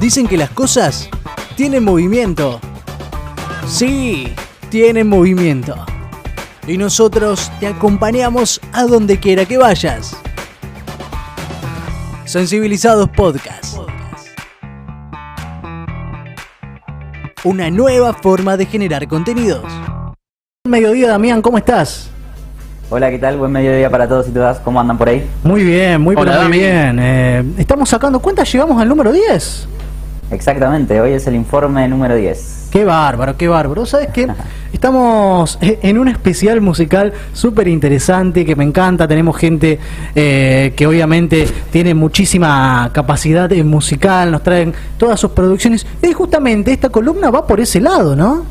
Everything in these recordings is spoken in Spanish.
Dicen que las cosas tienen movimiento. Sí, tienen movimiento. Y nosotros te acompañamos a donde quiera que vayas. Sensibilizados Podcast. Una nueva forma de generar contenidos. Mediodía, Damián, ¿cómo estás? Hola, ¿qué tal? Buen mediodía para todos y todas. ¿Cómo andan por ahí? Muy bien, muy, pero muy bien. Eh, estamos sacando cuentas, llegamos al número 10. Exactamente, hoy es el informe número 10. Qué bárbaro, qué bárbaro. ¿Sabes qué? Estamos en un especial musical súper interesante que me encanta. Tenemos gente eh, que obviamente tiene muchísima capacidad musical, nos traen todas sus producciones. Y justamente esta columna va por ese lado, ¿no?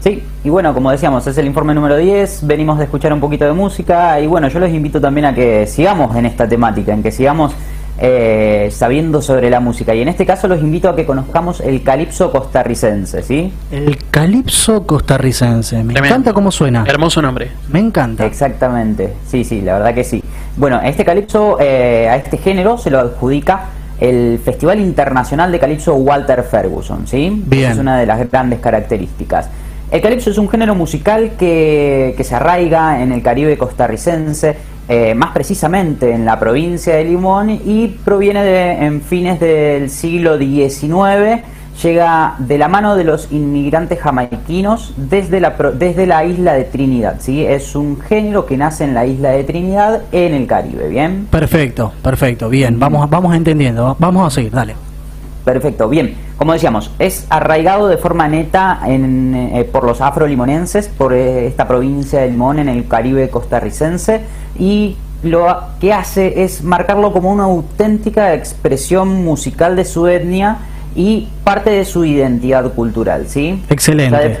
Sí, y bueno, como decíamos, es el informe número 10, venimos de escuchar un poquito de música y bueno, yo los invito también a que sigamos en esta temática, en que sigamos eh, sabiendo sobre la música. Y en este caso los invito a que conozcamos el calipso costarricense, ¿sí? El calipso costarricense, me encanta cómo suena. Hermoso nombre. Me encanta. Exactamente, sí, sí, la verdad que sí. Bueno, este calipso, eh, a este género se lo adjudica el Festival Internacional de Calipso Walter Ferguson, ¿sí? Bien. es una de las grandes características. El calipso es un género musical que, que se arraiga en el Caribe costarricense, eh, más precisamente en la provincia de Limón y proviene de en fines del siglo XIX, llega de la mano de los inmigrantes jamaiquinos desde la, desde la isla de Trinidad, ¿sí? Es un género que nace en la isla de Trinidad en el Caribe, ¿bien? Perfecto, perfecto, bien, vamos, vamos entendiendo, vamos a seguir, dale. Perfecto, bien. Como decíamos, es arraigado de forma neta en, eh, por los afrolimonenses, por eh, esta provincia de Limón en el Caribe costarricense, y lo que hace es marcarlo como una auténtica expresión musical de su etnia y parte de su identidad cultural, ¿sí? Excelente.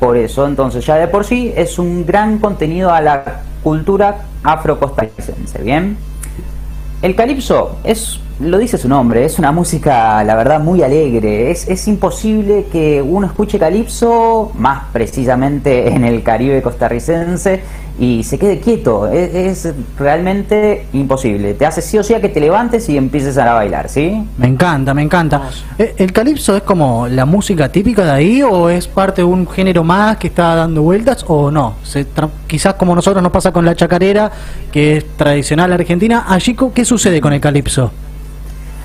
por eso, entonces, ya de por sí es un gran contenido a la cultura afrocostarricense, ¿bien? El calipso es lo dice su nombre, es una música, la verdad, muy alegre. Es, es imposible que uno escuche calipso, más precisamente en el Caribe costarricense, y se quede quieto. Es, realmente imposible. Te hace sí o sí a que te levantes y empieces a bailar, ¿sí? Me encanta, me encanta. Eh, ¿El calipso es como la música típica de ahí o es parte de un género más que está dando vueltas o no? Se quizás como nosotros nos pasa con la chacarera, que es tradicional argentina. Allí, ¿qué sucede con el calipso?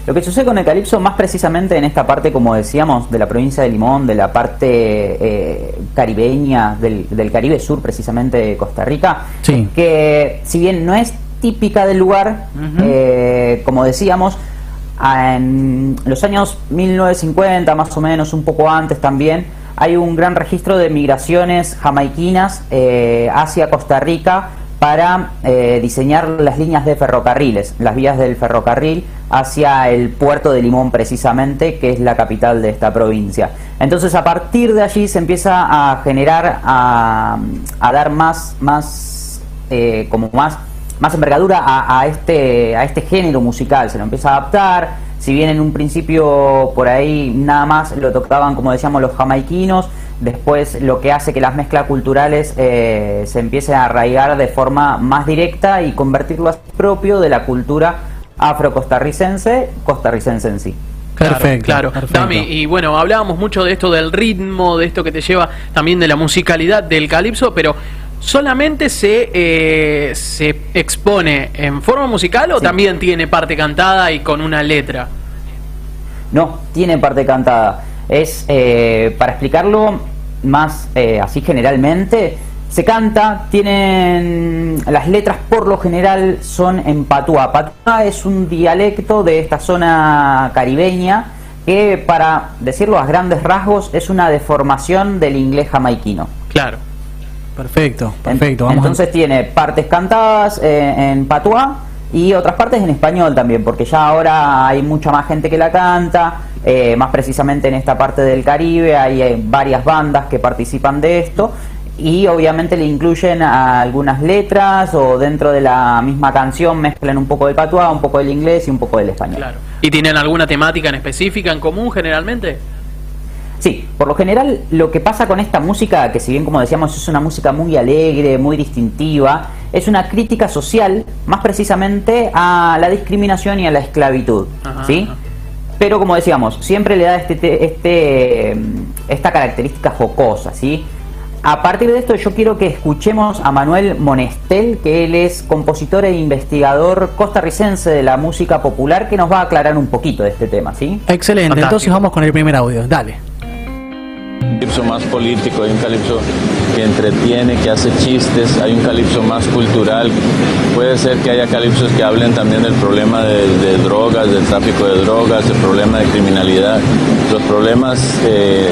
Lo que sucede con el calipso, más precisamente en esta parte, como decíamos, de la provincia de Limón, de la parte eh, caribeña, del, Caribe Sur, precisamente de Costa Rica, que si bien no es típica del lugar, eh, como decíamos, en los años 1950, más o menos, un poco antes también, hay un gran registro de migraciones jamaiquinas eh, hacia Costa Rica para eh, diseñar las líneas de ferrocarriles, las vías del ferrocarril hacia el puerto de Limón precisamente, que es la capital de esta provincia. Entonces a partir de allí se empieza a generar, a, dar más, más, eh, como más, más envergadura a, este, a este género musical, se lo empieza a adaptar, si bien en un principio por ahí nada más lo tocaban como decíamos los jamaiquinos, después lo que hace que las mezclas culturales eh, se empiecen a arraigar de forma más directa y convertirlo a propio de la cultura afro-costarricense, costarricense en sí. Perfecto, claro. Dami, y bueno, hablábamos mucho de esto del ritmo, de esto que te lleva también de la musicalidad del calipso, pero ¿solamente se, eh, se expone en forma musical o también tiene parte cantada y con una letra? No, tiene parte cantada. Es, eh, para explicarlo, más eh, así generalmente, se canta, tienen las letras por lo general son en patuá. Patuá es un dialecto de esta zona caribeña que para decirlo a grandes rasgos es una deformación del inglés jamaiquino. Claro. Perfecto, perfecto. Entonces tiene partes cantadas eh, en patuá y otras partes en español también, porque ya ahora hay mucha más gente que la canta eh, más precisamente en esta parte del Caribe hay eh, varias bandas que participan de esto y obviamente le incluyen algunas letras o dentro de la misma canción mezclan un poco del patuá, un poco del inglés y un poco del español. ¿Y tienen alguna temática en específica en común generalmente? Sí, por lo general lo que pasa con esta música, que si bien como decíamos es una música muy alegre, muy distintiva, es una crítica social, más precisamente a la discriminación y a la esclavitud. ¿sí? pero como decíamos, siempre le da este, este, esta característica jocosa, ¿sí? A partir de esto yo quiero que escuchemos a Manuel Monestel, que él es compositor e investigador costarricense de la música popular, que nos va a aclarar un poquito de este tema, ¿sí? Excelente, entonces vamos con el primer audio, dale calipso más político, hay un calipso que entretiene, que hace chistes, hay un calipso más cultural. Puede ser que haya calipsos que hablen también del problema de, drogas, del tráfico de drogas, del problema de criminalidad. Los problemas eh,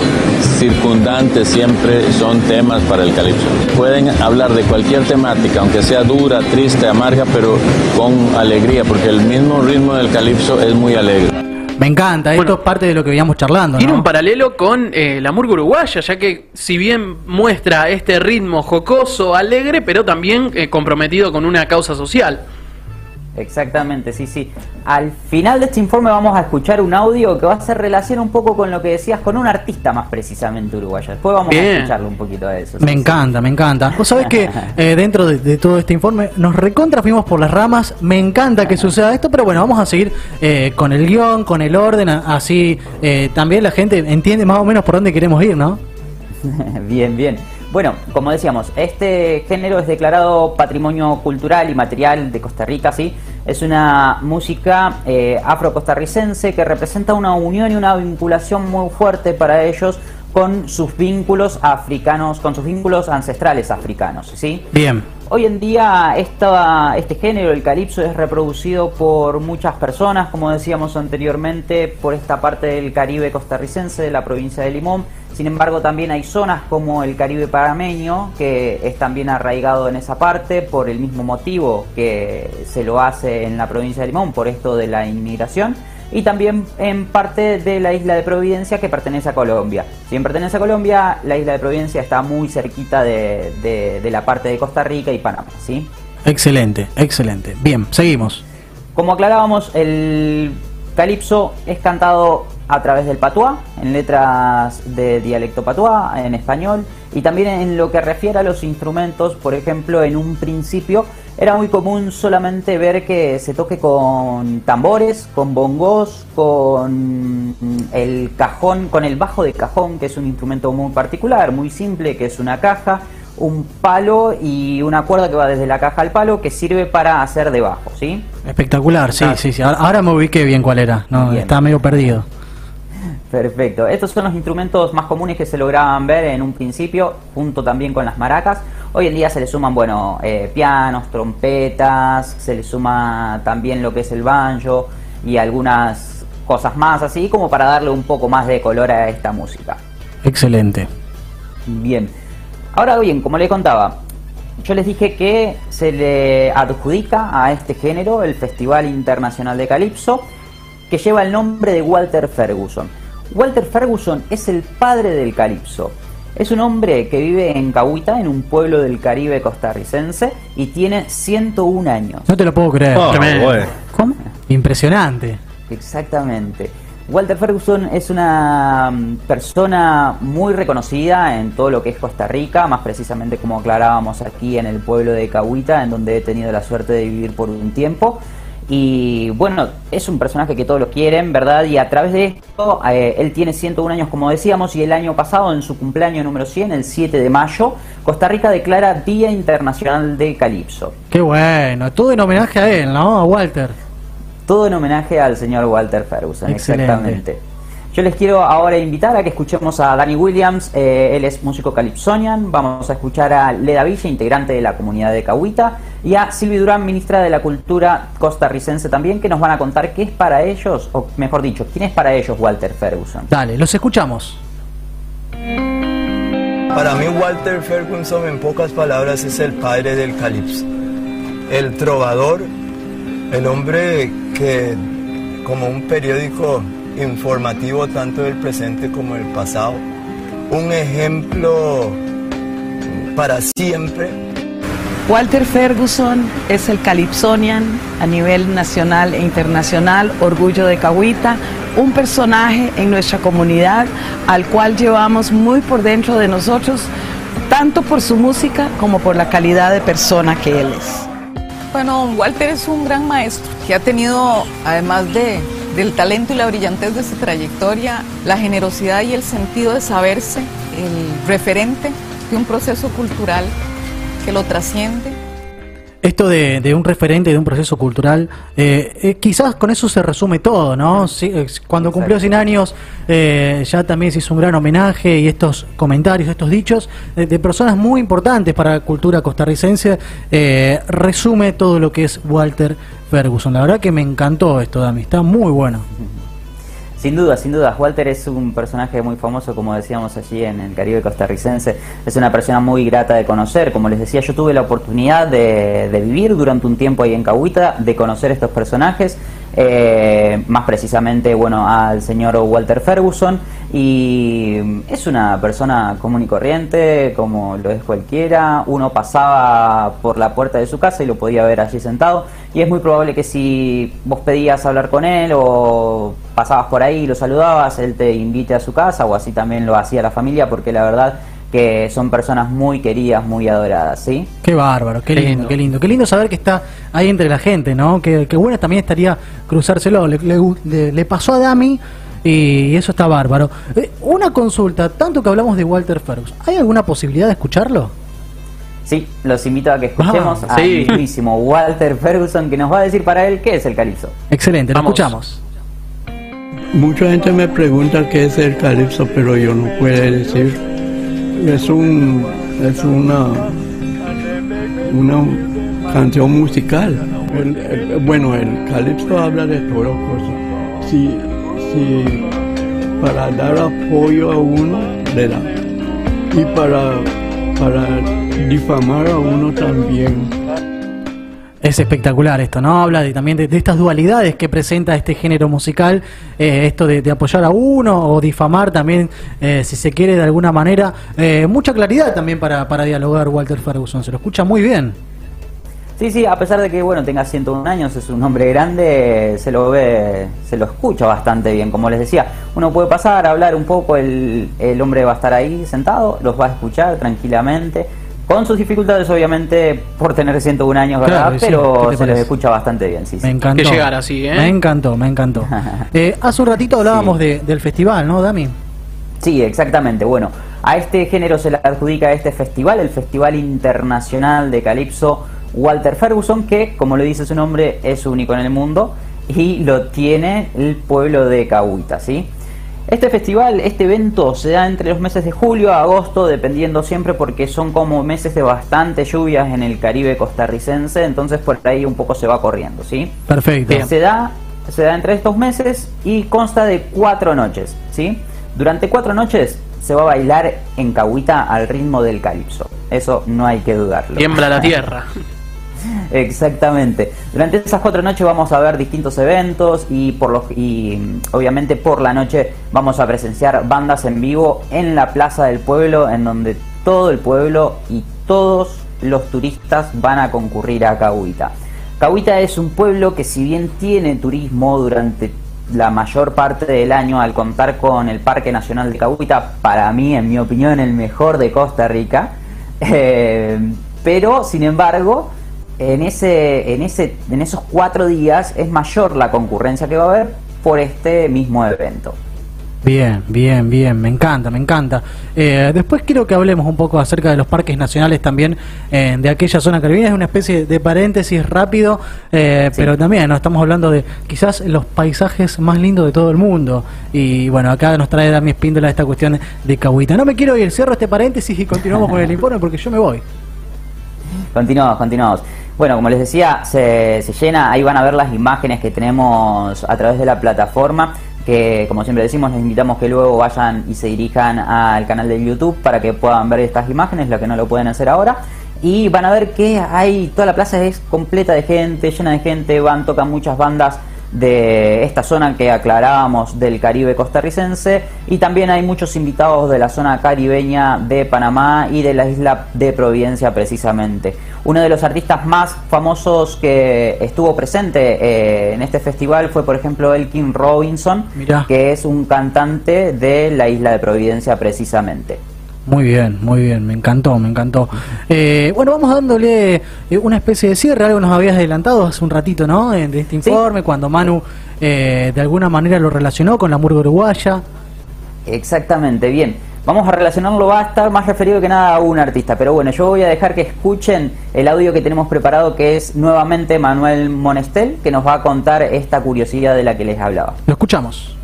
circundantes siempre son temas para el calipso. Pueden hablar de cualquier temática, aunque sea dura, triste, amarga, pero con alegría, porque el mismo ritmo del calipso es muy alegre. Me encanta, esto es parte de lo que veníamos charlando. Tiene un paralelo con eh, la murga uruguaya, ya que si bien muestra este ritmo jocoso, alegre, pero también eh, comprometido con una causa social. Exactamente, sí, sí. Al final de este informe vamos a escuchar un audio que va a hacer relación un poco con lo que decías, con un artista más precisamente uruguayo. Después vamos a escucharlo un poquito de eso. Me encanta, me encanta. Vos sabés que eh, dentro de, todo este informe nos recontra fuimos por las ramas. Me encanta que suceda esto, pero bueno, vamos a seguir eh, con el guion, con el orden, así eh, también la gente entiende más o menos por dónde queremos ir, ¿no? bien, bien. Bueno, como decíamos, este género es declarado patrimonio cultural y material de Costa Rica, ¿sí? Es una música eh, afro-costarricense que representa una unión y una vinculación muy fuerte para ellos con sus vínculos africanos, con sus vínculos ancestrales africanos, ¿sí? Bien. Hoy en día esta, este género, el calipso, es reproducido por muchas personas, como decíamos anteriormente, por esta parte del Caribe costarricense, de la provincia de Limón. Sin embargo, también hay zonas como el Caribe parameño, que es también arraigado en esa parte, por el mismo motivo que se lo hace en la provincia de Limón, por esto de la inmigración y también en parte de la isla de Providencia que pertenece a Colombia. Si bien pertenece a Colombia, la isla de Providencia está muy cerquita de, la parte de Costa Rica y Panamá, ¿sí? Excelente, excelente. Bien, seguimos. Como aclarábamos, el calipso es cantado a través del patuá, en letras de dialecto patuá, en español, y también en lo que refiere a los instrumentos, por ejemplo, en un principio era muy común solamente ver que se toque con tambores, con bongos, con el cajón, con el bajo de cajón, que es un instrumento muy particular, muy simple, que es una caja, un palo y una cuerda que va desde la caja al palo que sirve para hacer de bajo, ¿sí? Espectacular, sí, sí, sí. Ahora me ubiqué bien cuál era, no, estaba medio perdido. Perfecto. Estos son los instrumentos más comunes que se lograban ver en un principio, junto también con las maracas. Hoy en día se le suman, bueno, eh, pianos, trompetas, se le suma también lo que es el banjo y algunas cosas más así, como para darle un poco más de color a esta música. Excelente. Bien. Ahora bien, como le contaba, yo les dije que se le adjudica a este género el Festival Internacional de Calipso, que lleva el nombre de Walter Ferguson. Walter Ferguson es el padre del calipso. Es un hombre que vive en Cahuita, en un pueblo del Caribe costarricense, y tiene 101 años. No te lo puedo creer. Oh, ¿Cómo? Impresionante. Exactamente. Walter Ferguson es una mm, persona muy reconocida en todo lo que es Costa Rica, más precisamente como aclarábamos aquí en el pueblo de Cahuita, en donde he tenido la suerte de vivir por un tiempo. Y bueno, es un personaje que todos lo quieren, ¿verdad? Y a través de esto, eh, él tiene 101 años, como decíamos, y el año pasado, en su cumpleaños número 100, el 7 de mayo, Costa Rica declara Día Internacional de Calipso. Qué bueno, todo en homenaje a él, ¿no? A Walter. Todo en homenaje al señor Walter Ferguson, exactamente. Yo les quiero ahora invitar a que escuchemos a Danny Williams, eh, él es músico calipsonian, vamos a escuchar a Leda Villa, integrante de la comunidad de Cahuita, y a Silvi Durán, ministra de la Cultura costarricense también, que nos van a contar qué es para ellos, o mejor dicho, quién es para ellos Walter Ferguson. Dale, los escuchamos. Para mí Walter Ferguson en pocas palabras es el padre del calipso, el trovador, el hombre que como un periódico informativo tanto del presente como del pasado, un ejemplo para siempre. Walter Ferguson es el Calypsonian a nivel nacional e internacional, orgullo de Cahuita, un personaje en nuestra comunidad al cual llevamos muy por dentro de nosotros, tanto por su música como por la calidad de persona que él es. Bueno, Walter es un gran maestro que ha tenido, además de del talento y la brillantez de su trayectoria, la generosidad y el sentido de saberse el referente de un proceso cultural que lo trasciende esto de, un referente, de un proceso cultural, eh, eh, quizás con eso se resume todo, ¿no? cuando cumplió 100 años eh, ya también se hizo un gran homenaje y estos comentarios, estos dichos de, personas muy importantes para la cultura costarricense, resume todo lo que es Walter Ferguson. La verdad que me encantó esto, Dami, está muy bueno. Sin duda, sin duda. Walter es un personaje muy famoso, como decíamos allí en el Caribe costarricense. Es una persona muy grata de conocer. Como les decía, yo tuve la oportunidad de, de vivir durante un tiempo ahí en Cahuita, de conocer estos personajes eh, más precisamente bueno al señor Walter Ferguson y es una persona común y corriente como lo es cualquiera uno pasaba por la puerta de su casa y lo podía ver allí sentado y es muy probable que si vos pedías hablar con él o pasabas por ahí y lo saludabas él te invite a su casa o así también lo hacía la familia porque la verdad que son personas muy queridas, muy adoradas, ¿sí? Qué bárbaro, qué lindo, qué lindo. Qué lindo saber que está ahí entre la gente, ¿no? Que, bueno también estaría cruzárselo. Le, le, pasó a Dami y eso está bárbaro. Eh, una consulta, tanto que hablamos de Walter Ferguson, ¿hay alguna posibilidad de escucharlo? Sí, los invito a que escuchemos ah, al mismísimo Walter Ferguson que nos va a decir para él qué es el calipso. Excelente, lo escuchamos. Mucha gente me pregunta qué es el calipso, pero yo no puedo decir es un es una una canción musical. bueno, el calipso habla de todas cosas. Si, si para dar apoyo a uno le da y para para difamar a uno también es espectacular esto, ¿no? Habla de, también de, estas dualidades que presenta este género musical, eh, esto de, apoyar a uno o difamar también, eh, si se quiere de alguna manera. Eh, mucha claridad también para, para dialogar Walter Ferguson, se lo escucha muy bien. Sí, sí, a pesar de que bueno tenga 101 años, es un hombre grande, se lo ve, se lo escucha bastante bien. Como les decía, uno puede pasar a hablar un poco, el, el hombre va a estar ahí sentado, los va a escuchar tranquilamente con sus dificultades, obviamente, por tener 101 años, ¿verdad? Pero se les escucha bastante bien, sí. Me encantó. Que llegar así, ¿eh? Me encantó, me encantó. eh, hace un ratito hablábamos del festival, ¿no, Dami? Sí, exactamente. Bueno, a este género se le adjudica este festival, el Festival Internacional de Calipso Walter Ferguson, que, como le dice su nombre, es único en el mundo y lo tiene el pueblo de Cahuita, ¿sí? Este festival, este evento se da entre los meses de julio a agosto, dependiendo siempre porque son como meses de bastante lluvias en el Caribe costarricense, entonces por ahí un poco se va corriendo, ¿sí? Perfecto. Se da, se da entre estos meses y consta de cuatro noches, ¿sí? Durante cuatro noches se va a bailar en Cahuita al ritmo del calipso. Eso no hay que dudarlo. Tiembla la tierra. Exactamente. Durante esas cuatro noches vamos a ver distintos eventos y por los y obviamente por la noche vamos a presenciar bandas en vivo en la plaza del pueblo, en donde todo el pueblo y todos los turistas van a concurrir a Cahuita. Cahuita es un pueblo que si bien tiene turismo durante la mayor parte del año al contar con el Parque Nacional de Cahuita, para mí, en mi opinión, el mejor de Costa Rica. Eh, pero, sin embargo, en, ese, en, ese, en esos cuatro días es mayor la concurrencia que va a haber por este mismo evento. Bien, bien, bien, me encanta, me encanta. Eh, después quiero que hablemos un poco acerca de los parques nacionales también eh, de aquella zona caribeña. Es una especie de paréntesis rápido, eh, pero también no estamos hablando de quizás los paisajes más lindos de todo el mundo. Y bueno, acá nos trae Dami Espíndola esta cuestión de Cahuita. No me quiero ir, cierro este paréntesis y continuamos con el informe porque yo me voy. Continuamos, continuamos. Bueno, como les decía, se, llena, ahí van a ver las imágenes que tenemos a través de la plataforma que como siempre decimos, les invitamos que luego vayan y se dirijan al canal de YouTube para que puedan ver estas imágenes, lo que no lo pueden hacer ahora. Y van a ver que hay, toda la plaza es completa de gente, llena de gente, van, tocan muchas bandas de esta zona que aclarábamos del Caribe costarricense y también hay muchos invitados de la zona caribeña de Panamá y de la isla de Providencia precisamente. Uno de los artistas más famosos que estuvo presente eh, en este festival fue por ejemplo Elkin Robinson, que es un cantante de la isla de Providencia precisamente. Muy bien, muy bien, me encantó, me encantó. Eh, bueno, vamos dándole eh, una especie de cierre, algo nos habías adelantado hace un ratito, ¿no? De este informe, cuando Manu de alguna manera lo relacionó con la murga uruguaya. Exactamente, bien. Vamos a relacionarlo, va a estar más referido que nada a un artista, pero bueno, yo voy a dejar que escuchen el audio que tenemos preparado, que es nuevamente Manuel Monestel, que nos va a contar esta curiosidad de la que les hablaba. Lo escuchamos.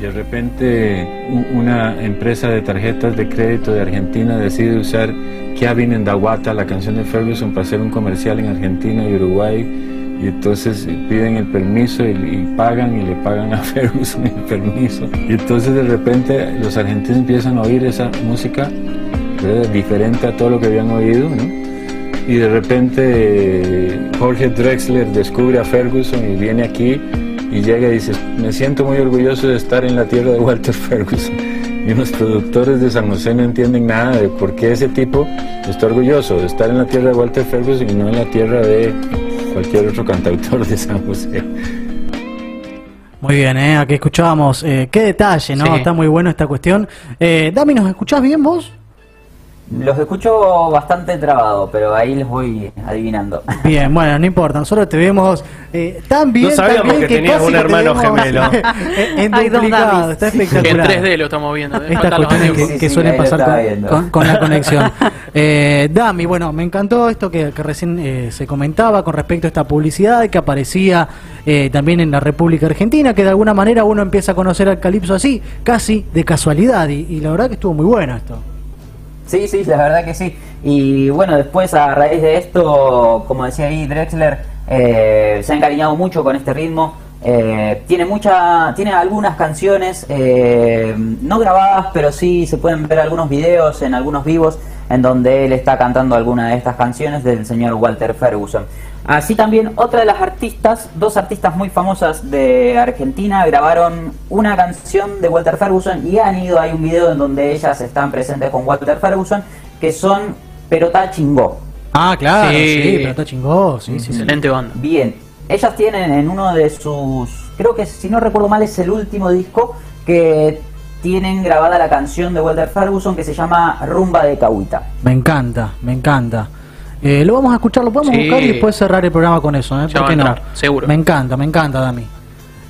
De repente una empresa de tarjetas de crédito de Argentina decide usar Kevin en Dawata, la canción de Ferguson, para hacer un comercial en Argentina y Uruguay y entonces piden el permiso y, pagan y le pagan a Ferguson el permiso. Y entonces de repente los argentinos empiezan a oír esa música diferente a todo lo que habían oído, ¿no? Y de repente Jorge Drexler descubre a Ferguson y viene aquí y llega y dice, me siento muy orgulloso de estar en la tierra de Walter Ferguson. Y los productores de San José no entienden nada de por qué ese tipo está orgulloso de estar en la tierra de Walter Ferguson y no en la tierra de cualquier otro cantautor de San José. Muy bien, ¿eh? aquí escuchábamos. Eh, qué detalle, ¿no? Está muy bueno esta cuestión. Eh, Dami, ¿nos escuchás bien vos? Los escucho bastante trabado, pero ahí les voy adivinando. Bien, bueno, no importa, nosotros te vemos eh, tan bien. No sabíamos que, tenías un hermano gemelo. en duplicado, está espectacular. En 3D lo estamos viendo. ¿eh? Estas cuestiones que, suelen pasar con, la conexión. Eh, Dami, bueno, me encantó esto que, recién eh, se comentaba con respecto a esta publicidad que aparecía eh, también en la República Argentina, que de alguna manera uno empieza a conocer al Calipso así, casi de casualidad, y, y la verdad que estuvo muy bueno esto. Sí, sí, la verdad que sí. Y bueno, después a raíz de esto, como decía ahí Drexler, eh, se ha encariñado mucho con este ritmo. Eh, tiene mucha, tiene algunas canciones eh, no grabadas, pero sí se pueden ver algunos videos en algunos vivos en donde él está cantando alguna de estas canciones del señor Walter Ferguson. Así también otra de las artistas, dos artistas muy famosas de Argentina, grabaron una canción de Walter Ferguson y han ido, hay un video en donde ellas están presentes con Walter Ferguson, que son Perota Chingó. Ah, claro, sí, Perota Chingó, sí, sí, excelente banda. Bien, ellas tienen en uno de sus, creo que si no recuerdo mal es el último disco, que tienen grabada la canción de Walter Ferguson que se llama Rumba de Cahuita. Me encanta, me encanta. Eh, lo vamos a escuchar, lo podemos buscar y después cerrar el programa con eso, ¿eh? ¿Por qué no? Seguro. Me encanta, me encanta, Dami.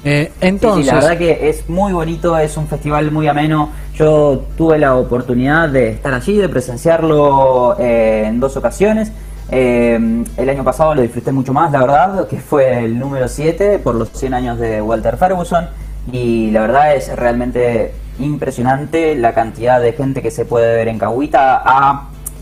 Eh, entonces, la verdad que es muy bonito, es un festival muy ameno. Yo tuve la oportunidad de estar allí, de presenciarlo eh, en dos ocasiones. el año pasado lo disfruté mucho más, la verdad, que fue el número 7 por los 100 años de Walter Ferguson. Y la verdad es realmente impresionante la cantidad de gente que se puede ver en Cahuita.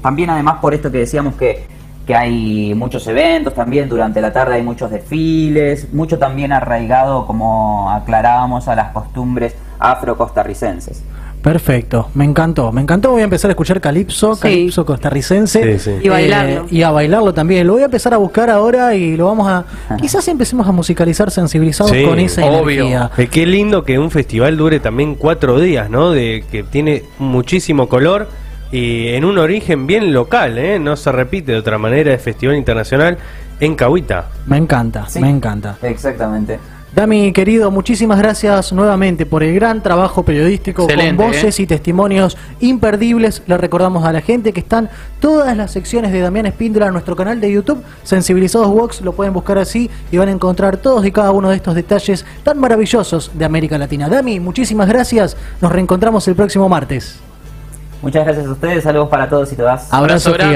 también además por esto que decíamos que que hay muchos eventos también, durante la tarde hay muchos desfiles, mucho también arraigado, como aclarábamos, a las costumbres afro-costarricenses. Perfecto, me encantó, me encantó, voy a empezar a escuchar calipso, calipso costarricense y bailarlo. Eh, y a bailarlo también, lo voy a empezar a buscar ahora y lo vamos a, quizás empecemos a musicalizar sensibilizados con esa obvio. energía. Eh, qué lindo que un festival dure también cuatro días, ¿no? De que tiene muchísimo color y en un origen bien local, ¿eh? no se repite de otra manera de Festival Internacional en Cahuita. Me encanta, me encanta. Exactamente. Dami, querido, muchísimas gracias nuevamente por el gran trabajo periodístico con voces ¿eh? y testimonios imperdibles. Le recordamos a la gente que están todas las secciones de Damián Espíndola en nuestro canal de YouTube, Sensibilizados Vox, lo pueden buscar así y van a encontrar todos y cada uno de estos detalles tan maravillosos de América Latina. Dami, muchísimas gracias. Nos reencontramos el próximo martes. Muchas gracias a ustedes, saludos para todos y todas. Abrazo, Abrazo